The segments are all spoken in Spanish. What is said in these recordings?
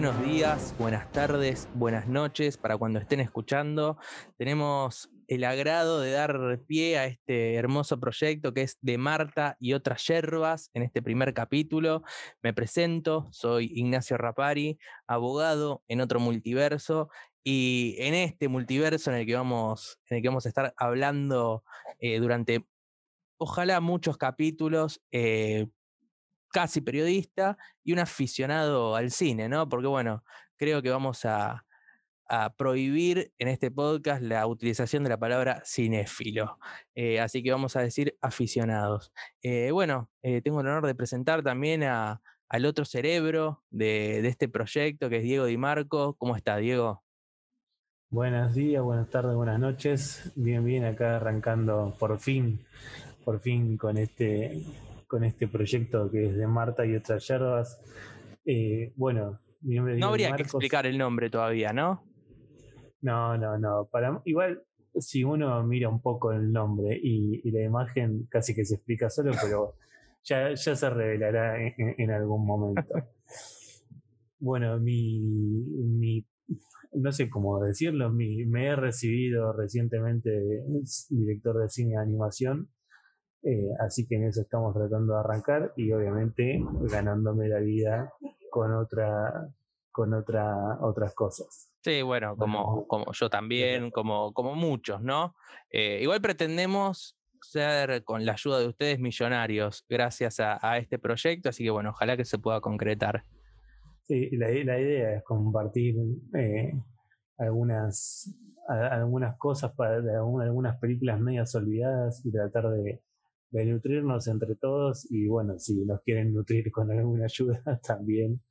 buenos días, buenas tardes, buenas noches para cuando estén escuchando. Tenemos el agrado de dar pie a este hermoso proyecto que es de Marta y otras yerbas en este primer capítulo. Me presento, soy Ignacio Rapari, abogado en otro multiverso y en este multiverso en el que vamos, en el que vamos a estar hablando eh, durante, ojalá, muchos capítulos. Eh, casi periodista y un aficionado al cine, ¿no? Porque bueno, creo que vamos a, prohibir en este podcast la utilización de la palabra cinéfilo. Eh, así que vamos a decir aficionados. Eh, bueno, eh, tengo el honor de presentar también a, al otro cerebro de, de, este proyecto, que es Diego Di Marco. ¿Cómo está, Diego? Buenos días, buenas tardes, buenas noches. Bien, bien, acá arrancando por fin, por fin con este, con este proyecto que es de Marta y otras yerbas. bueno, no habría que explicar el nombre todavía, ¿no? No, no, no. Para, igual, si uno mira un poco el nombre y, la imagen, casi que se explica solo, pero ya, ya se revelará en, algún momento. bueno, mi, mi, no sé cómo decirlo, mi, me he recibido recientemente director de cine y animación. Eh, así que en eso estamos tratando de arrancar y obviamente ganándome la vida con otra con otra, otras cosas. Sí, bueno, como, como yo también, como, como muchos, ¿no? Eh, igual pretendemos ser, con la ayuda de ustedes, millonarios gracias a, este proyecto, así que bueno, ojalá que se pueda concretar. Sí, la, la idea es compartir eh, algunas, algunas cosas, para, algunas películas medias olvidadas y tratar de, de nutrirnos entre todos y bueno, si nos quieren nutrir con alguna ayuda también,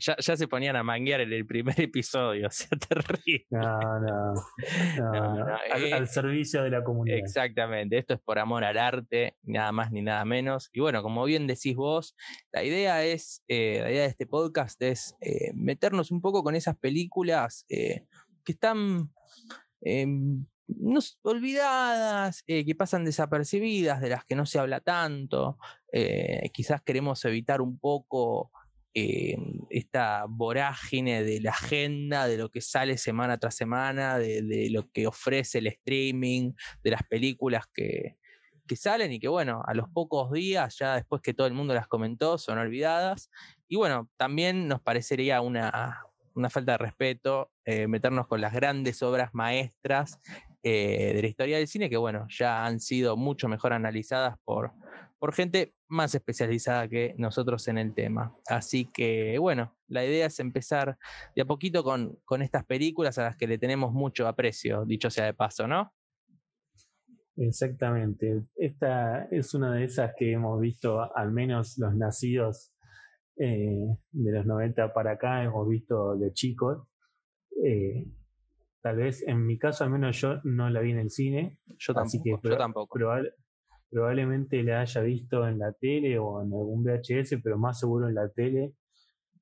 ya, ya, se ponían a manguear en el primer episodio, o sea, terrible. No, no. no, al, al, servicio de la comunidad. Exactamente, esto es por amor al arte, nada más ni nada menos. Y bueno, como bien decís vos, la idea es, eh, la idea de este podcast es eh, meternos un poco con esas películas eh, que están em, olvidadas, que pasan desapercibidas, de las que no se habla tanto. quizás queremos evitar un poco eh, esta vorágine de la agenda, de lo que sale semana tras semana, de, lo que ofrece el streaming, de las películas que, que, salen y que bueno, a los pocos días, ya después que todo el mundo las comentó, son olvidadas. Y bueno, también nos parecería una, una falta de respeto eh, meternos con las grandes obras maestras eh, de la historia del cine, que bueno, ya han sido mucho mejor analizadas por, por gente más especializada que nosotros en el tema. Así que bueno, la idea es empezar de a poquito con, con estas películas a las que le tenemos mucho aprecio, dicho sea de paso, ¿no? Exactamente. Esta es una de esas que hemos visto, al menos los nacidos eh, de los 90 para acá, hemos visto de chicos. Eh, tal vez en mi caso, al menos yo no la vi en el cine. Yo tampoco. yo tampoco probablemente la haya visto en la tele o en algún VHS, pero más seguro en la tele,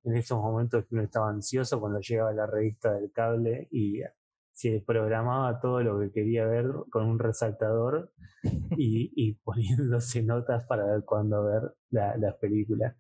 en esos momentos que uno estaba ansioso cuando llegaba la revista del cable y se programaba todo lo que quería ver con un resaltador y, y poniéndose notas para ver cuándo ver la, las películas.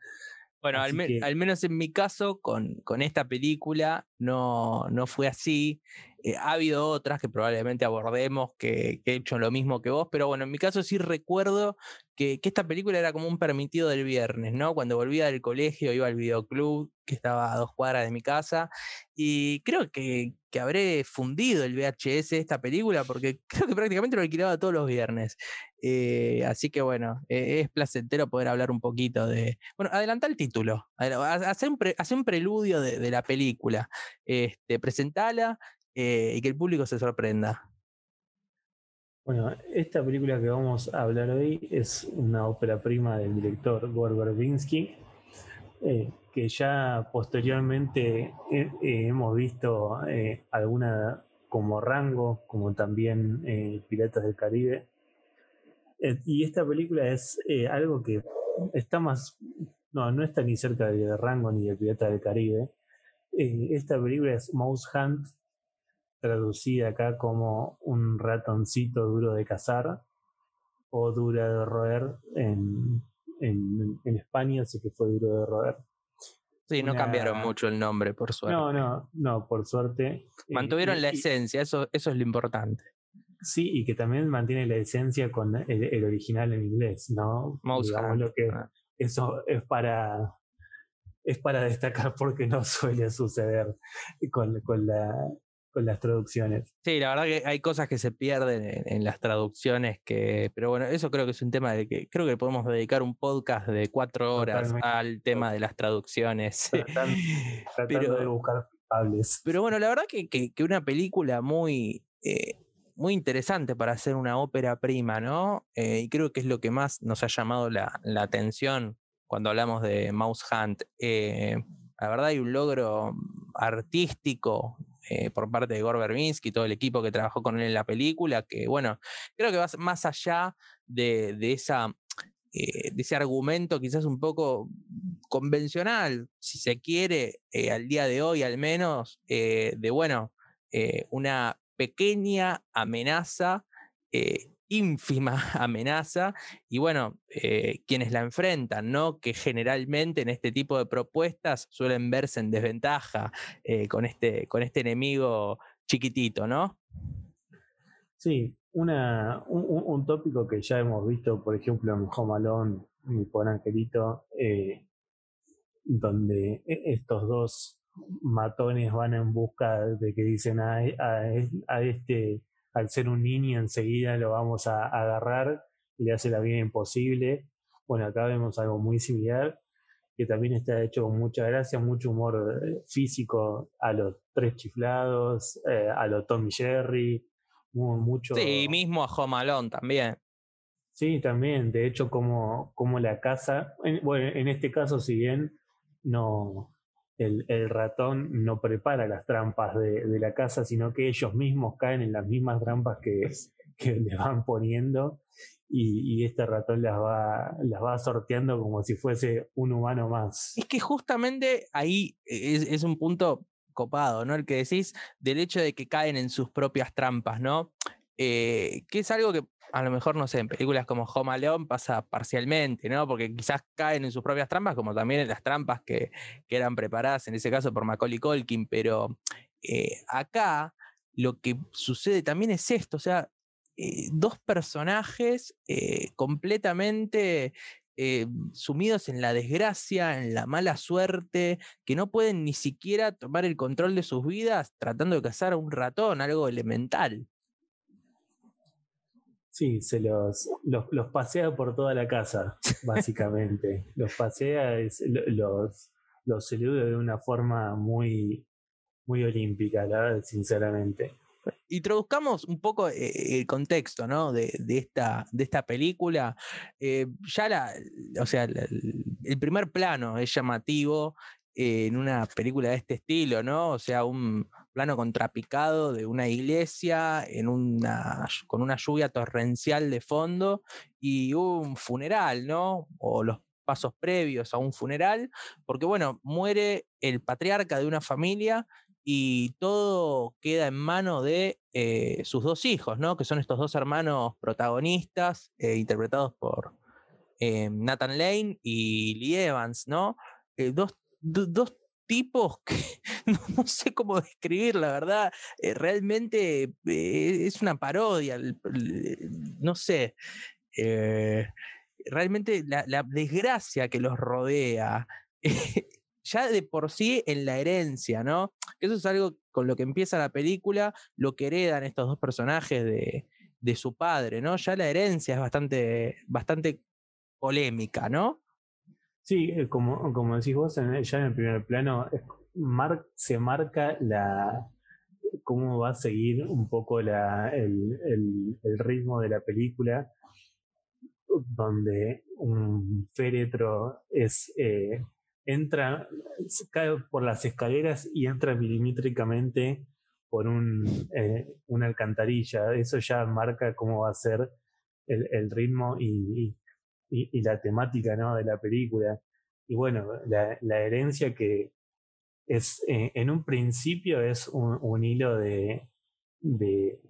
Bueno, al, al, menos en mi caso, con, con esta película no, no fue así. Eh, ha habido otras que probablemente abordemos que, que, he hecho lo mismo que vos, pero bueno, en mi caso sí recuerdo que, esta película era como un permitido del viernes, ¿no? Cuando volvía del colegio iba al videoclub, que estaba a dos cuadras de mi casa, y creo que, que habré fundido el VHS de esta película, porque creo que prácticamente lo alquilaba todos los viernes. Eh, así que bueno, eh, es placentero poder hablar un poquito de. Bueno, adelantar el título, hacer un, preludio de, de, la película, este, presentala eh, y que el público se sorprenda. Bueno, esta película que vamos a hablar hoy es una ópera prima del director Gore Verbinski, eh, que ya posteriormente eh, hemos visto alguna como Rango, como también Piratas del Caribe. y esta película es algo que está más, no, no está ni cerca de Rango ni de Piratas del Caribe. esta película es Mouse Hunt traducida acá como un ratoncito duro de cazar o dura de roer en, en, España, así que fue duro de roer. Sí, no cambiaron mucho el nombre, por suerte. No, no, no, por suerte. Eh, Mantuvieron la esencia, eso, eso es lo importante. Sí, y que también mantiene la esencia con el, original en inglés, ¿no? Mouse lo que ah. Eso es para, es para destacar porque no suele suceder con, con, la, con las traducciones. Sí, la verdad que hay cosas que se pierden en, las traducciones que, pero bueno, eso creo que es un tema de que creo que podemos dedicar un podcast de cuatro horas al tema de las traducciones. Tratando, de buscar culpables. Pero bueno, la verdad que, que, una película muy eh, muy interesante para hacer una ópera prima, ¿no? Eh, y creo que es lo que más nos ha llamado la, atención cuando hablamos de Mouse Hunt. Eh, la verdad hay un logro artístico eh, por parte de Gore Verbinski y todo el equipo que trabajó con él en la película, que bueno, creo que va más allá de, esa, de ese argumento quizás un poco convencional, si se quiere, al día de hoy al menos, de bueno, una pequeña amenaza, eh, ínfima amenaza, y bueno, eh, quienes la enfrentan, ¿no? Que generalmente en este tipo de propuestas suelen verse en desventaja eh, con, este, con este enemigo chiquitito, ¿no? Sí, una, un, tópico que ya hemos visto, por ejemplo, en Home Alone, mi pobre angelito, donde e, estos dos matones van en busca de que dicen a, este, al ser un niño enseguida lo vamos a, agarrar y le hace la vida imposible. Bueno, acá vemos algo muy similar, que también está hecho con mucha gracia, mucho humor eh, físico a los tres chiflados, eh, a los Tommy Jerry, mucho... Sí, mismo a Home también. Sí, también, de hecho, como, como la casa, bueno, en este caso, si bien no, el, ratón no prepara las trampas de, la casa, sino que ellos mismos caen en las mismas trampas que, que le van poniendo y, este ratón las va, las va sorteando como si fuese un humano más. Es que justamente ahí es, un punto copado, ¿no? El que decís del hecho de que caen en sus propias trampas, ¿no? Eh, que es algo que a lo mejor, no sé, en películas como Home Alone pasa parcialmente, ¿no? Porque quizás caen en sus propias trampas, como también en las trampas que, eran preparadas, en ese caso por Macaulay Culkin, pero eh, acá lo que sucede también es esto, o sea, eh, dos personajes completamente sumidos en la desgracia, en la mala suerte, que no pueden ni siquiera tomar el control de sus vidas tratando de cazar a un ratón, algo elemental. Sí, se los, los, pasea por toda la casa, básicamente. los pasea, los, los saluda de una forma muy, muy olímpica, la verdad, sinceramente. Y traduzcamos un poco eh, el contexto ¿no? de, de, esta, de esta película. Eh, ya la, o sea, el primer plano es llamativo en una película de este estilo, ¿no? O sea, un, plano contrapicado de una iglesia en una, con una lluvia torrencial de fondo y un funeral, ¿no? O los pasos previos a un funeral, porque bueno, muere el patriarca de una familia y todo queda en mano de eh, sus dos hijos, ¿no? Que son estos dos hermanos protagonistas, eh, interpretados por eh, Nathan Lane y Lee Evans, ¿no? dos, dos tipos que no, sé cómo describir, la verdad, eh, realmente eh, es una parodia, no sé, eh, realmente la, desgracia que los rodea, ya de por sí en la herencia, ¿no? Eso es algo con lo que empieza la película, lo que heredan estos dos personajes de, de su padre, ¿no? Ya la herencia es bastante, bastante polémica, ¿no? Sí, eh, como, como decís vos, ya en el primer plano se marca la cómo va a seguir un poco la, el, el, ritmo de la película, donde un féretro es eh, entra, cae por las escaleras y entra milimétricamente por un, eh, una alcantarilla. Eso ya marca cómo va a ser el, el ritmo y, la temática ¿no? de la película. Y bueno, la, la herencia que es eh, en un principio es un, un hilo de, de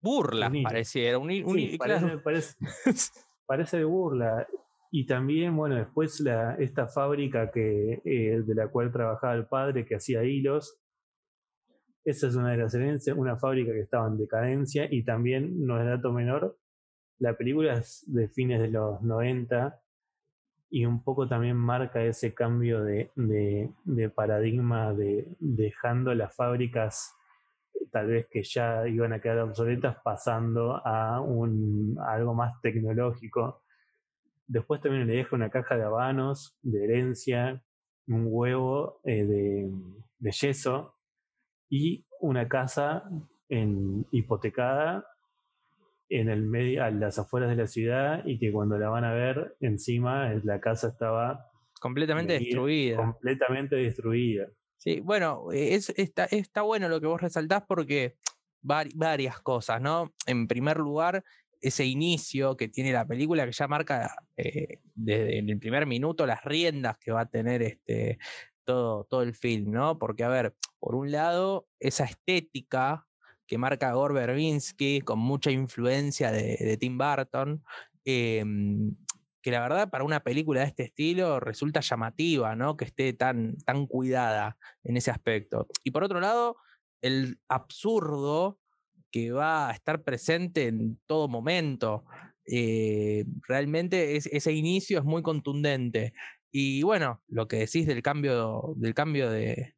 burla, pareciera. Un, un, parece, parece, parece, de burla. y también, bueno, después la, esta fábrica que, eh, de la cual trabajaba el padre, que hacía hilos, esa es una de las herencias, una fábrica que estaba en decadencia y también, no es dato menor, la película es de fines de los 90 y un poco también marca ese cambio de, de, paradigma de dejando las fábricas tal vez que ya iban a quedar obsoletas pasando a, un, algo más tecnológico. Después también le deja una caja de habanos, de herencia, un huevo eh, de, de, yeso y una casa en, hipotecada en el medio, a las afueras de la ciudad y que cuando la van a ver encima la casa estaba completamente destruida. Completamente destruida. Sí, bueno, es, está, está bueno lo que vos resaltás porque varias cosas, ¿no? En primer lugar, ese inicio que tiene la película que ya marca eh, desde el primer minuto las riendas que va a tener este todo, todo el film, ¿no? Porque, a ver, por un lado, esa estética que marca Gore Verbinski con mucha influencia de, Tim Burton, em, que la verdad para una película de este estilo resulta llamativa, ¿no? Que esté tan, tan cuidada en ese aspecto. Y por otro lado, el absurdo que va a estar presente en todo momento. Eh, realmente ese inicio es muy contundente. Y bueno, lo que decís del cambio, del cambio de,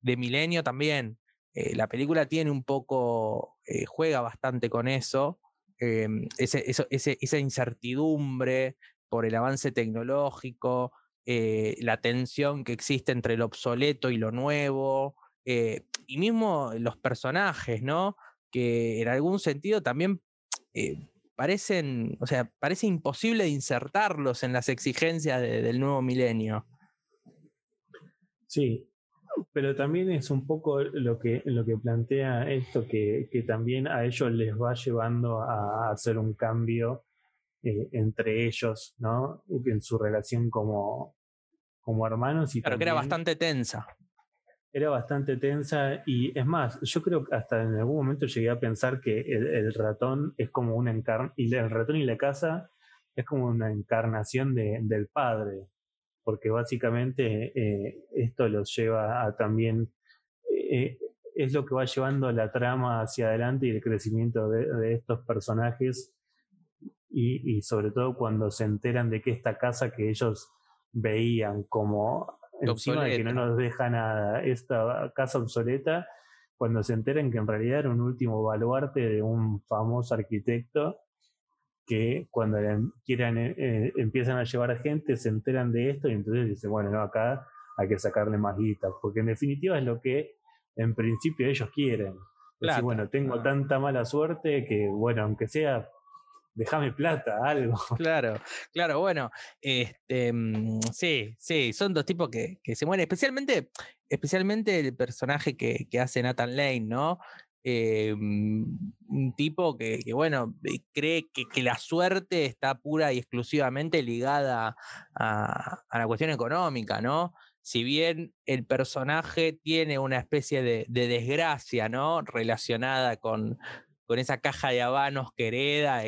de milenio también, eh, la película tiene un poco, eh, juega bastante con eso, em, esa incertidumbre por el avance tecnológico, eh, la tensión que existe entre lo obsoleto y lo nuevo, y mismo los personajes, ¿no? Que en algún sentido también parecen, o sea, parece imposible insertarlos en las exigencias del nuevo milenio. Sí, pero también es un poco lo que, lo que plantea esto, que, que también a ellos les va llevando a hacer un cambio eh, entre ellos, ¿no? En su relación como, como hermanos. Y claro, que era bastante tensa. Era bastante tensa y es más, yo creo que hasta en algún momento llegué a pensar que el, ratón es como una encarnación, y el ratón y la casa es como una encarnación de, del padre, porque básicamente eh, esto los lleva a también, eh, es lo que va llevando la trama hacia adelante y el crecimiento de, estos personajes y, sobre todo cuando se enteran de que esta casa que ellos veían como encima de que no nos deja nada, esta casa obsoleta, cuando se enteran que en realidad era un último baluarte de un famoso arquitecto que cuando quieran, eh, eh, empiezan a llevar a gente, se enteran de esto y entonces dicen, bueno, no, acá hay que sacarle más guita, porque en definitiva es lo que en principio ellos quieren. Decir, bueno, tengo tanta mala suerte que, bueno, aunque sea, déjame plata, algo. Claro, claro, bueno, este, mm, sí, sí, son dos tipos que, que, se mueren, especialmente, especialmente el personaje que, que hace Nathan Lane, ¿no? Eh, un tipo que, bueno, eh, cree que, la suerte está pura y exclusivamente ligada a, la cuestión económica, ¿no? Si bien el personaje tiene una especie de, desgracia, ¿no? Relacionada con, con esa caja de habanos que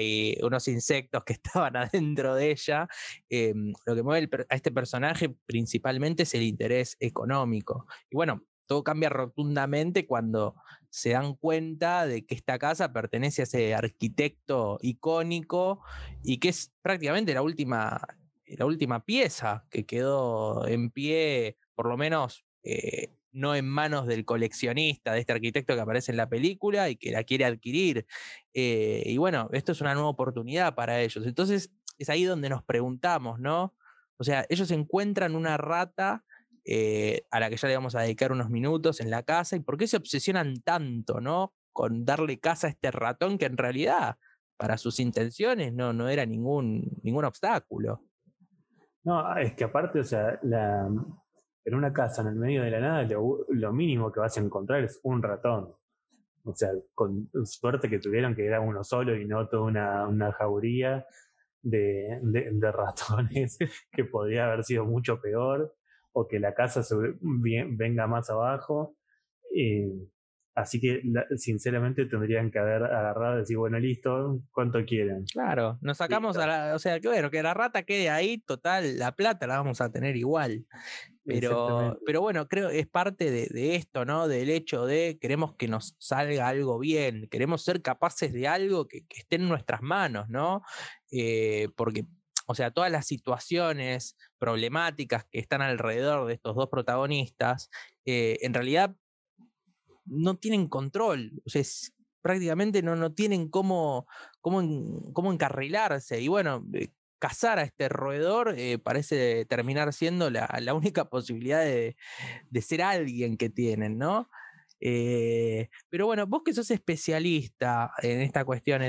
y unos insectos que estaban adentro de ella. Eh, lo que mueve a este personaje principalmente es el interés económico. Y bueno, todo cambia rotundamente cuando se dan cuenta de que esta casa pertenece a ese arquitecto icónico y que es prácticamente la última, la última pieza que quedó en pie, por lo menos eh, no en manos del coleccionista, de este arquitecto que aparece en la película y que la quiere adquirir. Eh, y bueno, esto es una nueva oportunidad para ellos. Entonces es ahí donde nos preguntamos, ¿no? O sea, ellos encuentran una rata eh, a la que ya le vamos a dedicar unos minutos en la casa, y por qué se obsesionan tanto, ¿no? Con darle casa a este ratón que en realidad para sus intenciones no, no era ningún, ningún obstáculo. No, es que aparte, o sea, la, en una casa en el medio de la nada, lo, mínimo que vas a encontrar es un ratón. O sea, con suerte que tuvieron que era uno solo y no toda una, una jauría de, de, ratones que podría haber sido mucho peor o que la casa venga más abajo. Así que sinceramente tendrían que haber agarrado y decir, bueno, listo, ¿cuánto quieren? Claro, nos sacamos a la, o sea, que bueno, que la rata quede ahí, total, la plata la vamos a tener igual. Pero, pero bueno, creo que es parte de, esto, ¿no? Del hecho de queremos que nos salga algo bien, queremos ser capaces de algo que, esté en nuestras manos, ¿no? Eh, porque, o sea, todas las situaciones problemáticas que están alrededor de estos dos protagonistas, eh, en realidad no tienen control, o sea, prácticamente no, no tienen cómo, cómo, cómo encarrilarse. Y bueno, eh, cazar a este roedor eh, parece terminar siendo la, la única posibilidad de, de, ser alguien que tienen, ¿no? Pero bueno, vos que sos especialista en esta cuestión,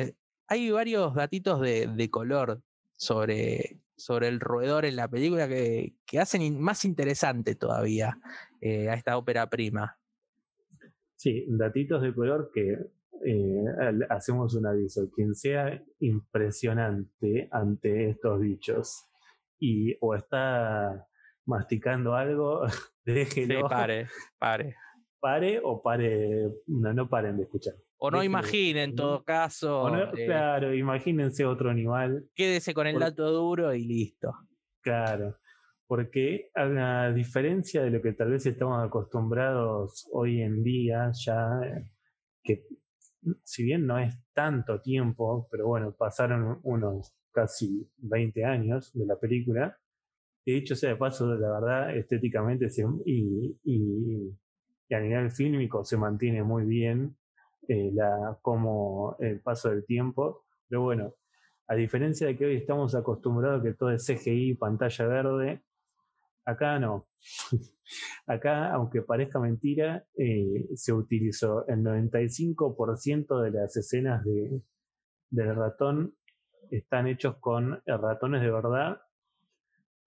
hay varios gatitos de, de color sobre, sobre el roedor en la película que, que hacen más interesante todavía a esta ópera prima. Sí, datitos de color que eh, hacemos un aviso. Quien sea impresionante ante estos bichos y o está masticando algo, déjelo. Sí, pare, pare. Pare o pare, no, no paren de escuchar. O no imaginen en todo caso. Eh, claro, imagínense otro animal. Quédese con el dato duro y listo. Claro porque a diferencia de lo que tal vez estamos acostumbrados hoy en día, ya que si bien no es tanto tiempo, pero bueno, pasaron unos casi 20 años de la película, que dicho sea de paso, la verdad, estéticamente y, y, a nivel fílmico se mantiene muy bien eh, la, como el paso del tiempo, pero bueno, a diferencia de que hoy estamos acostumbrados a que todo es CGI, pantalla verde, Acá no. Acá, aunque parezca mentira, eh, se utilizó el 95% de las escenas de, del ratón están hechos con ratones de verdad,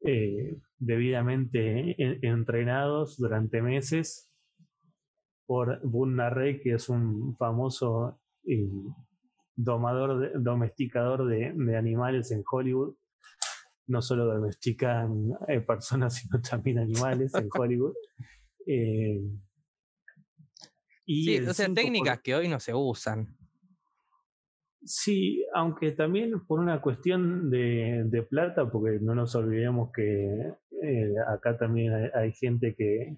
eh, debidamente entrenados durante meses por Boone Narrey, que es un famoso eh, domador, domesticador de animales en Hollywood no solo domestican eh, personas, sino también animales en Hollywood. Eh, y sí, o sea, técnicas que hoy no se usan. Sí, aunque también por una cuestión de, plata, porque no nos olvidemos que eh, acá también hay, gente que,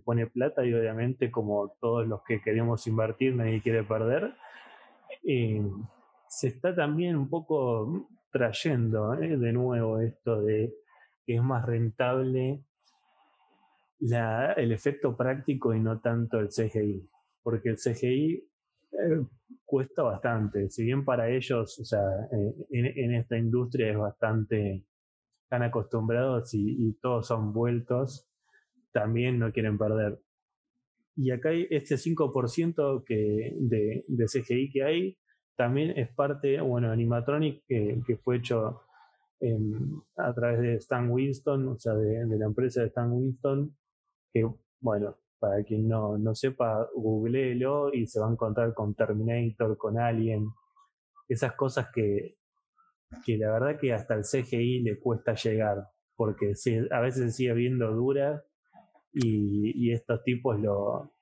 pone plata y obviamente como todos los que queremos invertir nadie quiere perder, se está también un poco trayendo ¿eh? de nuevo esto de que es más rentable el efecto práctico y no tanto el CGI, porque el CGI eh, cuesta bastante, si bien para ellos, o sea, eh, en, esta industria es bastante, están acostumbrados y, todos son vueltos, también no quieren perder. Y acá hay este 5% que, de, de CGI que hay, también es parte, bueno, animatronic que, que fue hecho a través de Stan Winston, o sea, de, la empresa de Stan Winston, que, bueno, para quien no, no sepa, googleelo y se va a encontrar con Terminator, con Alien, esas cosas que, que la verdad que hasta el CGI le cuesta llegar, porque a veces sigue viendo dura y, y estos tipos lo,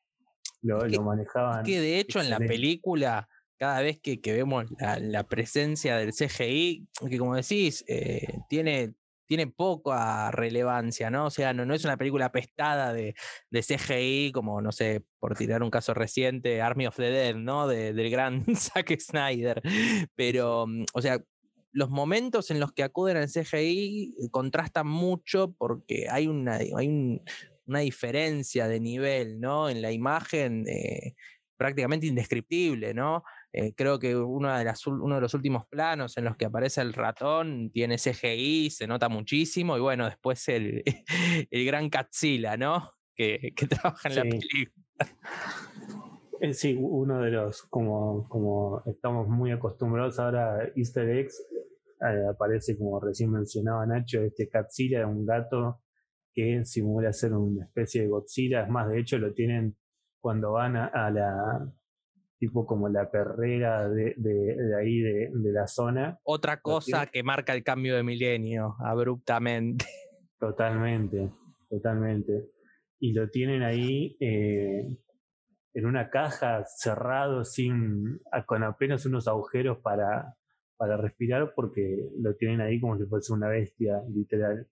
lo, lo manejaban. Que de hecho en la película cada vez que, vemos la, presencia del CGI, que como decís, eh, tiene, tiene poca relevancia, ¿no? O sea, no, no es una película pestada de, CGI, como, no sé, por tirar un caso reciente, Army of the Dead, ¿no? del gran Zack Snyder. Pero, mm, o sea, los momentos en los que acuden al CGI contrastan mucho porque hay una, hay una diferencia de nivel, ¿no? En la imagen eh, prácticamente indescriptible, ¿no? Eh, creo que uno de, las, uno de los últimos planos en los que aparece el ratón tiene CGI, se nota muchísimo, y bueno, después el, el gran Catzilla, ¿no? Que, que trabaja en la película. Eh, sí, uno de los, como, como estamos muy acostumbrados ahora, Easter eggs, eh, aparece como recién mencionaba Nacho, este Catzilla es un gato que simula ser una especie de Godzilla, es más, de hecho lo tienen cuando van a la tipo como la perrera de, de, ahí, de, la zona. Otra cosa que marca el cambio de milenio, abruptamente. Totalmente, totalmente. Y lo tienen ahí, eh, en una caja cerrado sin con apenas unos agujeros para, para respirar porque lo tienen ahí como si fuese una bestia literal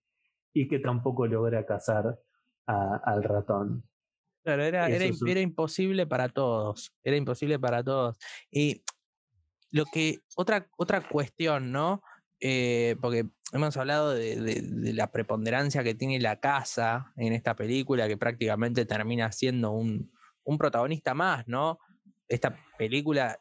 y que tampoco logra cazar al ratón. Claro, era, era, era, imposible para todos, era imposible para todos. Y lo que, otra, otra cuestión, ¿no? Eh, porque hemos hablado de, la preponderancia que tiene la casa en esta película, que prácticamente termina siendo un, un protagonista más, ¿no? Esta película,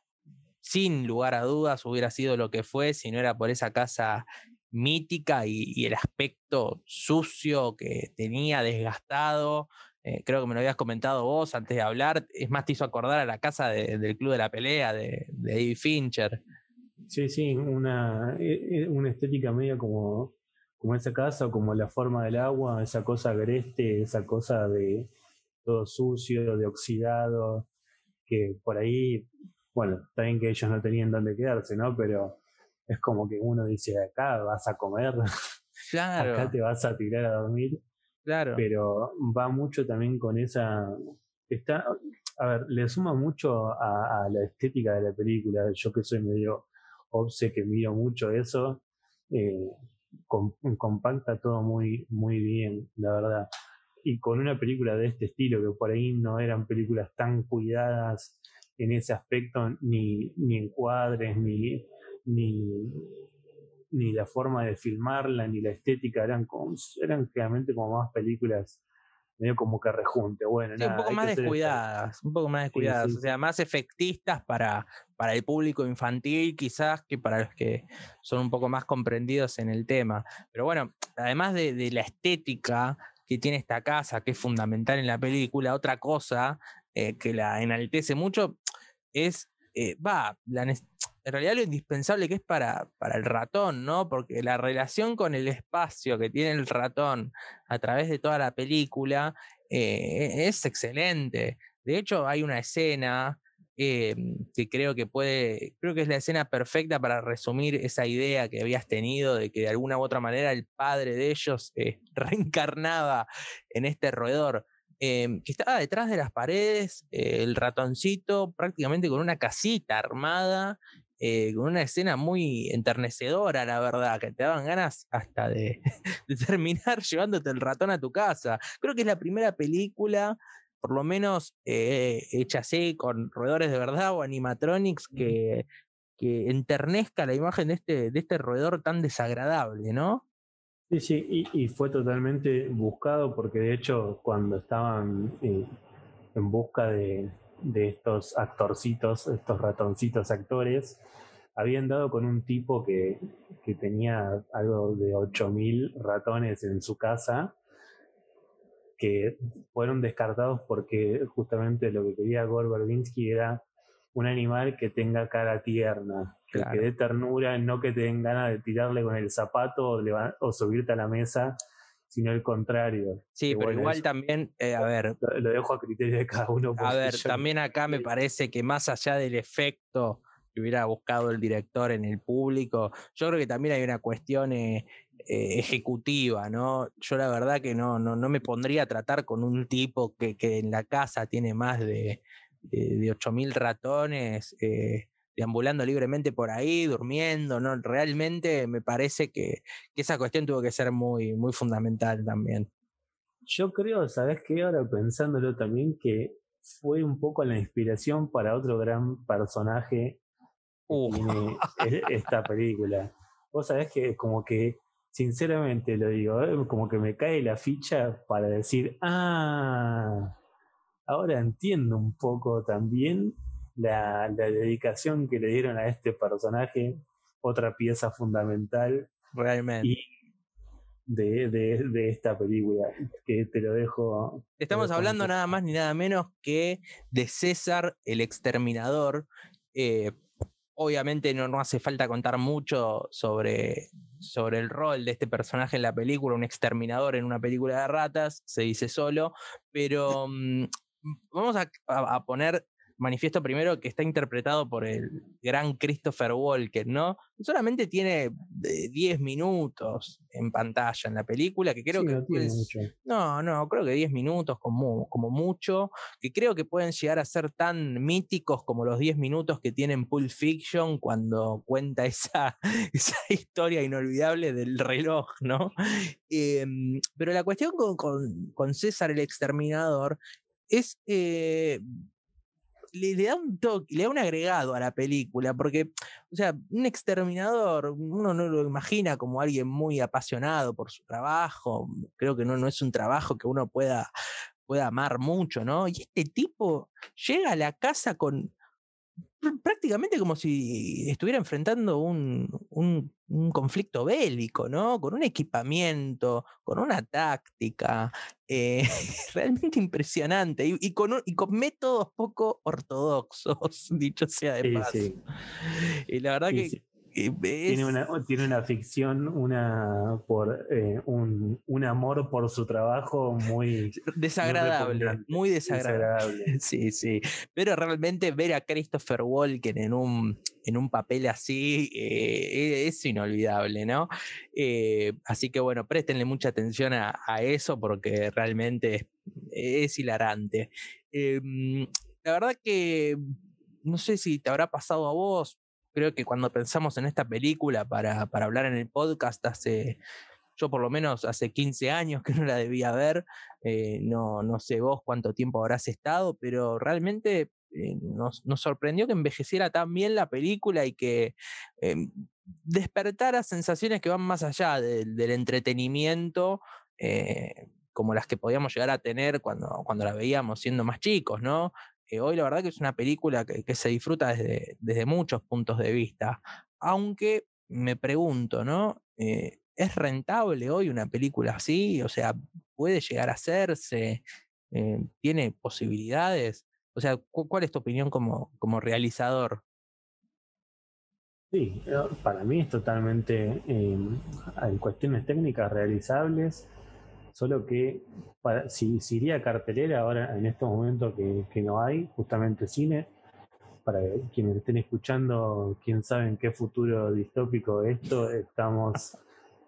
sin lugar a dudas, hubiera sido lo que fue si no era por esa casa mítica y, el aspecto sucio que tenía, desgastado. Eh, creo que me lo habías comentado vos antes de hablar. Es más, te hizo acordar a la casa del Club de la Pelea de, de David Fincher. Sí, sí, una, e, e, una estética media como, como esa casa, como la forma del agua, esa cosa agreste, esa cosa de todo sucio, de oxidado, que por ahí, bueno, también que ellos no tenían dónde quedarse, ¿no? Pero es como que uno dice, acá vas a comer, claro. acá te vas a tirar a dormir. Claro. Pero va mucho también con esa. Está, a ver, le suma mucho a, la estética de la película. Yo que soy medio obse, que miro mucho eso, eh, compacta todo muy, muy bien, la verdad. Y con una película de este estilo, que por ahí no eran películas tan cuidadas en ese aspecto, ni, ni encuadres, ni, ni, ni la forma de filmarla, ni la estética, eran, como, eran claramente como más películas medio como que rejunte. Bueno, un poco más descuidadas, un poco más descuidadas, o sea, más efectistas para, para el público infantil quizás que para los que son un poco más comprendidos en el tema. Pero bueno, además de, de la estética que tiene esta casa, que es fundamental en la película, otra cosa eh, que la enaltece mucho es, eh, va, la, en realidad lo indispensable que es para, para el ratón, ¿no? Porque la relación con el espacio que tiene el ratón a través de toda la película eh, es excelente. De hecho, hay una escena eh, que creo que puede, creo que es la escena perfecta para resumir esa idea que habías tenido de que de alguna u otra manera el padre de ellos eh, reencarnaba en este roedor. que estaba detrás de las paredes, el ratoncito prácticamente con una casita armada eh, con una escena muy enternecedora, la verdad, que te daban ganas hasta de, terminar llevándote el ratón a tu casa. Creo que es la primera película, por lo menos eh, hecha así, con roedores de verdad o animatronics, que, que enternezca la imagen de este, de este roedor tan desagradable, ¿no? Sí, sí, y, fue totalmente buscado porque de hecho cuando estaban eh, en busca de, de estos actorcitos, estos ratoncitos actores, habían dado con un tipo que, que tenía algo de 8.000 ratones en su casa, que fueron descartados porque justamente lo que quería Gore Verbinski era un animal que tenga cara tierna, que dé ternura, no que te den ganas de tirarle con el zapato o, o subirte a la mesa sino el contrario. Sí, pero igual también, eh, a ver. Lo, dejo a criterio de cada uno. A ver, también acá me parece que más allá del efecto que hubiera buscado el director en el público, yo creo que también hay una cuestión eh, eh, ejecutiva, ¿no? Yo la verdad que no, no, no me pondría a tratar con un tipo que, que en la casa tiene más de, de, de 8.000 ratones deambulando libremente por ahí, durmiendo, ¿no? Realmente me parece que, esa cuestión tuvo que ser muy, muy fundamental también. Yo creo, ¿sabes qué? Ahora pensándolo también, que fue un poco la inspiración para otro gran personaje que tiene e, esta película. Vos sabés que como que, sinceramente lo digo, ¿eh? como que me cae la ficha para decir, ah, ahora entiendo un poco también la, dedicación que le dieron a este personaje, otra pieza fundamental. Realmente. de, esta película, que te lo dejo. Estamos hablando nada más ni nada menos que de César el Exterminador. Eh, obviamente no, no, hace falta contar mucho sobre, sobre el rol de este personaje en la película, un exterminador en una película de ratas, se dice solo, pero mm, vamos a, poner manifiesto primero que está interpretado por el gran Christopher Walken, ¿no? Solamente tiene 10 minutos en pantalla en la película, que creo que... No, no, no, creo que 10 minutos como, como mucho, que creo que pueden llegar a ser tan míticos como los 10 minutos que tiene Pulp Fiction cuando cuenta esa, esa historia inolvidable del reloj, ¿no? Em, pero la cuestión con, con, con César el Exterminador es eh, le, da un toque, le da un agregado a la película, porque, o sea, un exterminador, uno no lo imagina como alguien muy apasionado por su trabajo, creo que no, no es un trabajo que uno pueda, pueda amar mucho, ¿no? Y este tipo llega a la casa con, prácticamente como si estuviera enfrentando un, un, conflicto bélico, ¿no? Con un equipamiento, con una táctica, eh, realmente impresionante y, con, y con métodos poco ortodoxos, dicho sea de paso. Y la verdad que tiene, una, tiene una ficción, una por eh, un, un, amor por su trabajo muy desagradable, muy, desagradable. Sí, sí. Pero realmente ver a Christopher Walken en un, en un papel así eh, es inolvidable, ¿no? Eh, así que bueno, préstenle mucha atención a, a eso porque realmente es, es hilarante. Em, la verdad que no sé si te habrá pasado a vos, creo que cuando pensamos en esta película para, para hablar en el podcast hace, yo por lo menos hace 15 años que no la debía ver, eh, no, no sé vos cuánto tiempo habrás estado, pero realmente eh, nos, nos, sorprendió que envejeciera tan bien la película y que eh, despertara sensaciones que van más allá del entretenimiento. como las que podíamos llegar a tener cuando, cuando la veíamos siendo más chicos, ¿no? Hoy la verdad que es una película que, se disfruta desde, desde, muchos puntos de vista. Aunque me pregunto, ¿no? Eh, ¿Es rentable hoy una película así? O sea, ¿puede llegar a hacerse? Eh, ¿Tiene posibilidades? O sea, ¿cuál es tu opinión como, como realizador? Sí, eh, para mí es totalmente en cuestiones técnicas realizables Solo que si, iría a cartelera ahora en estos momentos que, no hay, justamente cine, para quienes estén escuchando, quién sabe en qué futuro distópico esto, estamos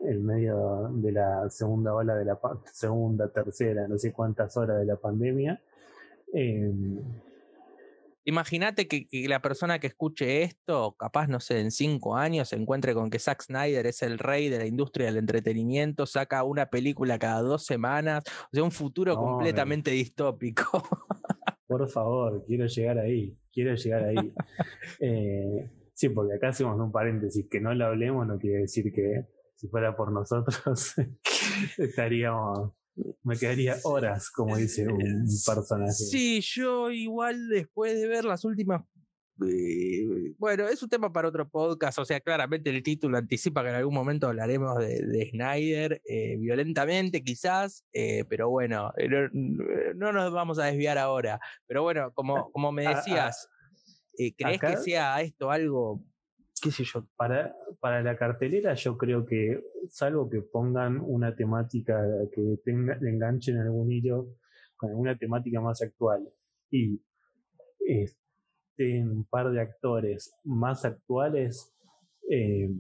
en medio de la segunda ola de la segunda, tercera, no sé cuántas horas de la pandemia. Em, Imagínate que, la persona que escuche esto, capaz, no sé, en cinco años se encuentre con que Zack Snyder es el rey de la industria del entretenimiento, saca una película cada dos semanas, o sea, un futuro completamente distópico. Por favor, quiero llegar ahí, quiero llegar ahí. Eh, sí, porque acá hacemos un paréntesis, que no lo hablemos no quiere decir que si fuera por nosotros estaríamos me quedaría horas, como dice un personaje. Sí, yo igual después de ver las últimas eh, bueno, es un tema para otro podcast, o sea, claramente el título anticipa que en algún momento hablaremos de, Snyder, eh, violentamente quizás, eh, pero bueno, no, nos vamos a desviar ahora. Pero bueno, como, como me decías, ¿crees que sea esto algo qué sé yo. Para, para la cartelera yo creo que, salvo que pongan una temática que tenga, le enganchen algún hilo con alguna temática más actual y estén un par de actores más actuales, eh,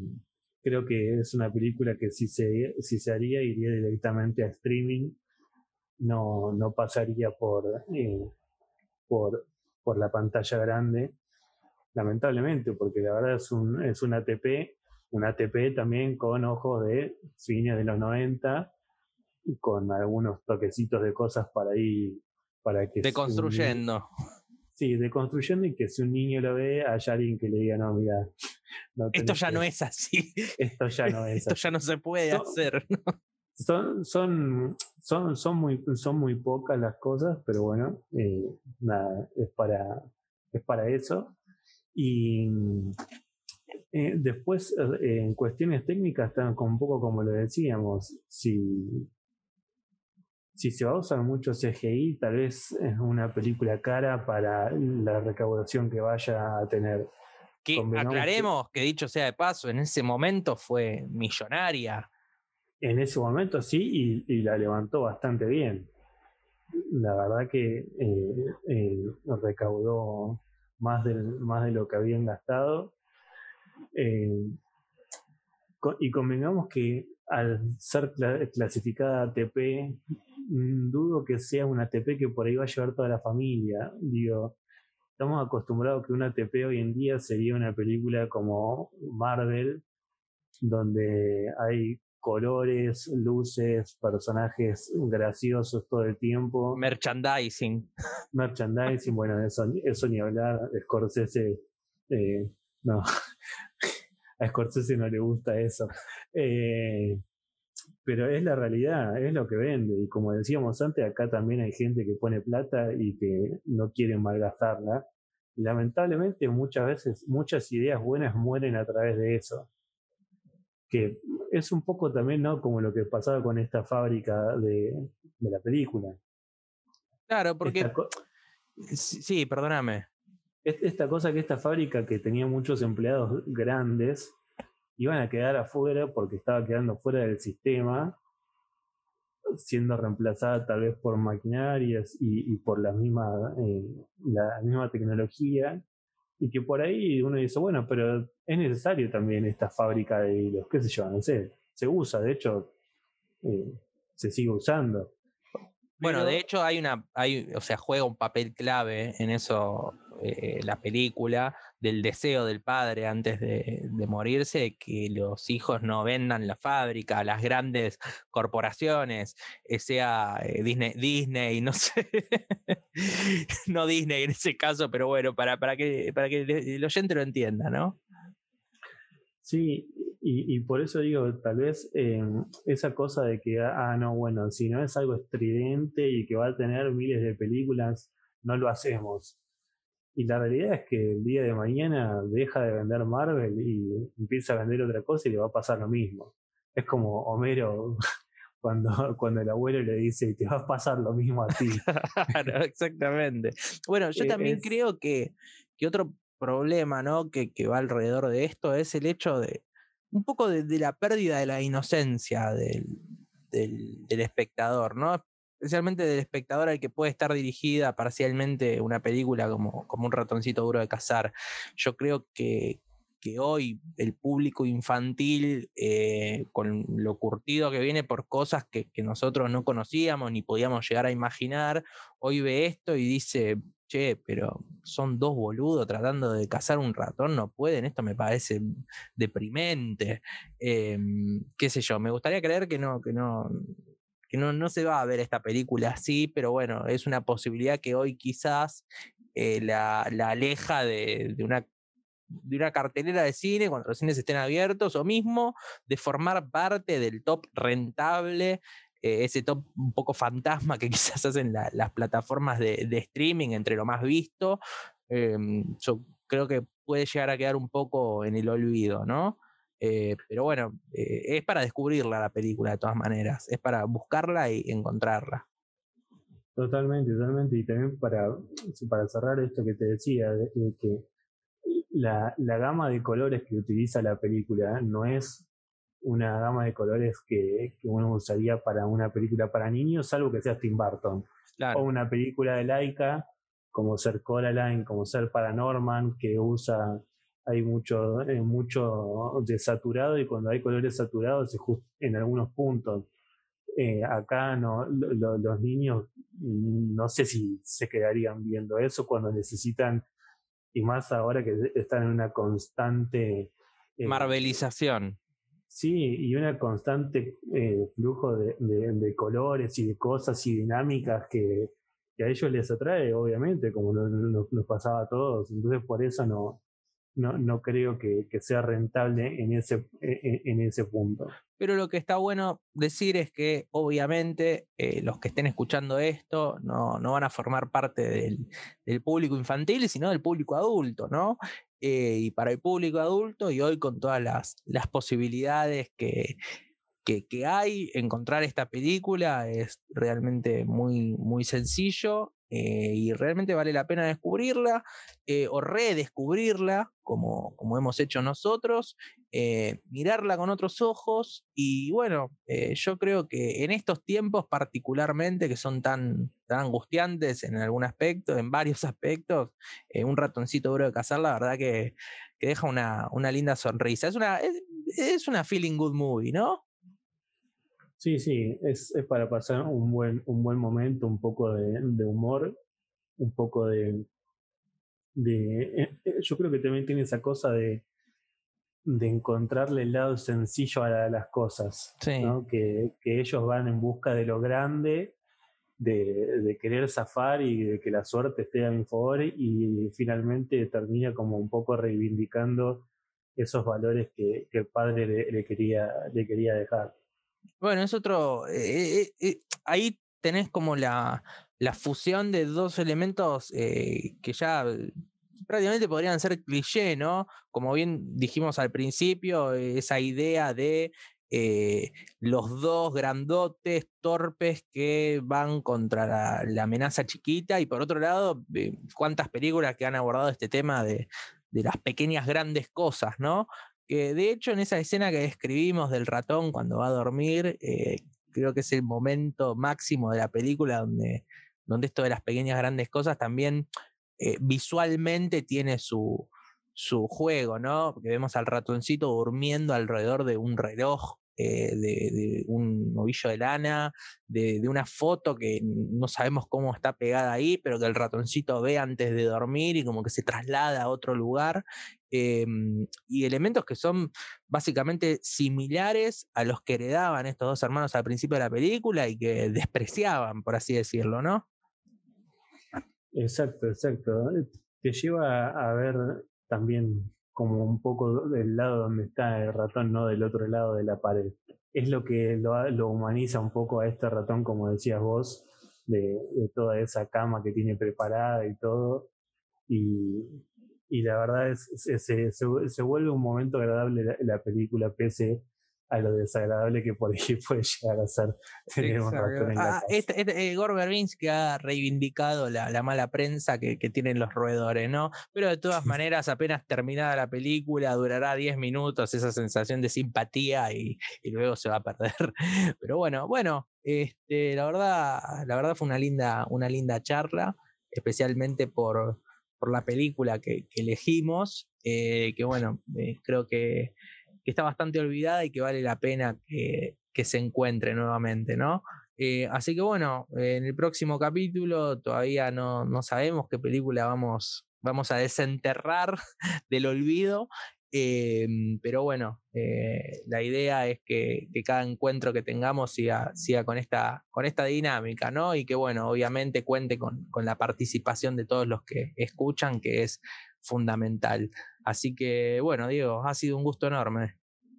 creo que es una película que si se, si se haría iría directamente a streaming, no, no pasaría por, eh, por, por la pantalla grande lamentablemente, porque la verdad es un, es un ATP, un ATP también con ojos de fines de los 90 y con algunos toquecitos de cosas para ir, para que... Deconstruyendo. sí, deconstruyendo y que si un niño lo ve, haya alguien que le diga, no, mira... esto ya no es así. Esto ya no es Esto ya no se puede hacer. Son, son, son, son, muy, son muy pocas las cosas, pero bueno, eh, nada, es para, es para eso. Y eh, después, eh, en cuestiones técnicas, están un poco como lo decíamos, si, si se va a usar mucho CGI, tal vez es una película cara para la recaudación que vaya a tener. Que aclaremos que, dicho sea de paso, en ese momento fue millonaria. En ese momento sí, y, y la levantó bastante bien. la verdad que eh, recaudó más, más de lo que habían gastado. y convengamos que al ser clasificada ATP, mm, dudo que sea una ATP que por ahí va a llevar toda la familia. Digo, estamos acostumbrados que una ATP hoy en día sería una película como Marvel, donde hay colores, luces, personajes graciosos todo el tiempo. Merchandising. Merchandising, bueno, eso, eso ni hablar. Scorsese, eh, no, a Scorsese no le gusta eso. Eh, pero es la realidad, es lo que vende. Y como decíamos antes, acá también hay gente que pone plata y que no quiere malgastarla. Lamentablemente muchas veces, muchas ideas buenas mueren a través de eso que es un poco también, ¿no? Como lo que pasaba con esta fábrica de, la película. Claro, porque... sí, perdóname. Esta cosa que esta fábrica que tenía muchos empleados grandes iban a quedar afuera porque estaba quedando fuera del sistema, siendo reemplazada tal vez por maquinarias y, por la misma, eh, la misma tecnología y que por ahí uno dice, bueno, pero es necesario también esta fábrica de hilos, qué sé yo, no sé, se usa, de hecho, eh, se sigue usando. Bueno, de hecho hay una, hay, o sea, juega un papel clave en eso eh, la película, del deseo del padre antes de, morirse, que los hijos no vendan la fábrica a las grandes corporaciones, eh, sea eh, Disney, Disney, no sé, no Disney en ese caso, pero bueno, para, para, que, para que el oyente lo entienda, ¿no? Sí, y, por eso digo, tal vez esa cosa de que, ah, no, bueno, si no es algo estridente y que va a tener miles de películas, no lo hacemos. Y la realidad es que el día de mañana deja de vender Marvel y empieza a vender otra cosa y le va a pasar lo mismo. Es como Homero cuando, cuando el abuelo le dice, te va a pasar lo mismo a ti. claro, exactamente. Bueno, yo también creo que, que otro problema ¿no? que, que va alrededor de esto es el hecho de un poco de, la pérdida de la inocencia del, del, del, espectador, ¿no? Especialmente del espectador al que puede estar dirigida parcialmente una película como, como un ratoncito duro de cazar. Yo creo que, que hoy el público infantil, eh, con lo curtido que viene por cosas que, que, nosotros no conocíamos ni podíamos llegar a imaginar, hoy ve esto y dice, che, pero son dos boludos tratando de cazar un ratón, no pueden, esto me parece deprimente. Em, qué sé yo, me gustaría creer que no, que no, que no, no se va a ver esta película así, pero bueno, es una posibilidad que hoy quizás eh, la, la, aleja de, de, una de una cartelera de cine cuando los cines estén abiertos o mismo de formar parte del top rentable eh, ese top un poco fantasma que quizás hacen las plataformas de, streaming entre lo más visto, eh, yo creo que puede llegar a quedar un poco en el olvido, ¿no? Eh, pero bueno, eh, es para descubrirla la película de todas maneras, es para buscarla y encontrarla. Totalmente, totalmente. Y también para, para cerrar esto que te decía, de, que la, la, gama de colores que utiliza la película no es una gama de colores que, que uno usaría para una película para niños, salvo que sea Tim Burton. O una película de Laika, como ser Coraline, como ser Paranorman, que usa hay mucho, eh, mucho desaturado y cuando hay colores saturados en algunos puntos. Eh, acá no, los niños mm, no sé si se quedarían viendo eso cuando necesitan, y más ahora que están en una constante... Eh, Marvelización. Sí, y una constante flujo de, de, colores y de cosas y dinámicas que, que a ellos les atrae, obviamente, como nos, nos pasaba a todos. Entonces, por eso no, no, no creo que, sea rentable en ese, e, e, en, ese punto. Pero lo que está bueno decir es que obviamente eh, los que estén escuchando esto no, no van a formar parte del, del, público infantil, sino del público adulto, ¿no? Eh, y para el público adulto, y hoy con todas las, las posibilidades que, que, que, hay, encontrar esta película es realmente muy, muy sencillo eh, y realmente vale la pena descubrirla eh, o redescubrirla, como, como hemos hecho nosotros, eh, mirarla con otros ojos y bueno, yo creo que en estos tiempos particularmente que son tan, tan angustiantes en algún aspecto, en varios aspectos, un ratoncito duro de cazar, la verdad que, que deja una, una, linda sonrisa. Es una, es, es una feeling good movie, ¿no? Sí, sí, es, es, para pasar un buen, un buen momento, un poco de, de humor, un poco de, de... Eh, eh, yo creo que también tiene esa cosa de, de encontrarle el lado sencillo a, las cosas, ¿no? que, que, ellos van en busca de lo grande, de, de, querer zafar y de que la suerte esté a mi favor y finalmente termina como un poco reivindicando esos valores que, que el padre le, le, quería, le quería dejar. Bueno, es otro. Eh, eh, eh, ahí tenés como la, la, fusión de dos elementos que ya prácticamente podrían ser cliché, ¿no? Como bien dijimos al principio, esa idea de los dos grandotes, torpes que van contra la, amenaza chiquita, y por otro lado, cuántas películas que han abordado este tema de, de las pequeñas grandes cosas, ¿no? Que de hecho en esa escena que describimos del ratón cuando va a dormir, eh, creo que es el momento máximo de la película donde, donde esto de las pequeñas grandes cosas también eh, visualmente tiene su, su juego, ¿no? Porque vemos al ratoncito durmiendo alrededor de un reloj eh, de, un novillo de lana, de, una foto que no sabemos cómo está pegada ahí, pero que el ratoncito ve antes de dormir y como que se traslada a otro lugar. Em, y elementos que son básicamente similares a los que heredaban estos dos hermanos al principio de la película y que despreciaban, por así decirlo, ¿no? Exacto, exacto. Te lleva a ver también como un poco del lado donde está el ratón, no del otro lado de la pared. Es lo que lo, humaniza un poco a este ratón, como decías vos, de, toda esa cama que tiene preparada y todo. Y, la verdad es, se, se, vuelve un momento agradable la, la película, pese a lo desagradable que por ahí puede llegar a ser tener un ratón en la ah, este, este, eh, Gore que ha reivindicado la, mala prensa que, tienen los roedores, ¿no? Pero de todas maneras, apenas terminada la película, durará 10 minutos esa sensación de simpatía y, luego se va a perder. Pero bueno, bueno, este, la verdad, la verdad fue una linda, una linda charla, especialmente por, por la película que, elegimos, eh, que bueno, eh, creo que que está bastante olvidada y que vale la pena que, se encuentre nuevamente, ¿no? Eh, así que bueno, en el próximo capítulo todavía no, no sabemos qué película vamos, vamos a desenterrar del olvido, em, pero bueno, eh, la idea es que, cada encuentro que tengamos siga, siga con, esta, con esta dinámica, ¿no? Y que bueno, obviamente cuente con, con la participación de todos los que escuchan, que es fundamental. Así que bueno, Diego, ha sido un gusto enorme.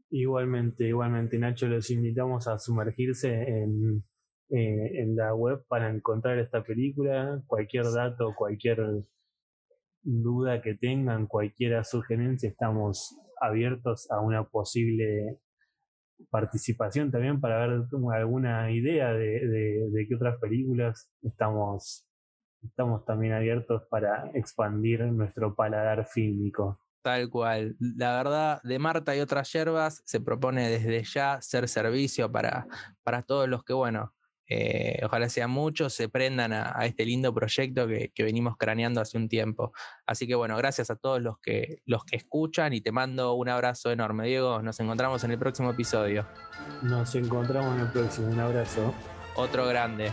Igualmente, igualmente, Nacho, los invitamos a sumergirse en, eh, en la web para encontrar esta película. Cualquier dato, cualquier duda que tengan, cualquier sugerencia, estamos abiertos a una posible participación también para ver alguna idea de, de, qué otras películas estamos estamos también abiertos para expandir nuestro paladar fílmico. Tal cual. La verdad, de Marta y otras hierbas se propone desde ya ser servicio para, para todos los que, bueno, eh, ojalá sean muchos, se prendan a, este lindo proyecto que, que, venimos craneando hace un tiempo. Así que bueno, gracias a todos los que, los que escuchan y te mando un abrazo enorme. Diego, nos encontramos en el próximo episodio. Nos encontramos en el próximo, un abrazo. Otro grande.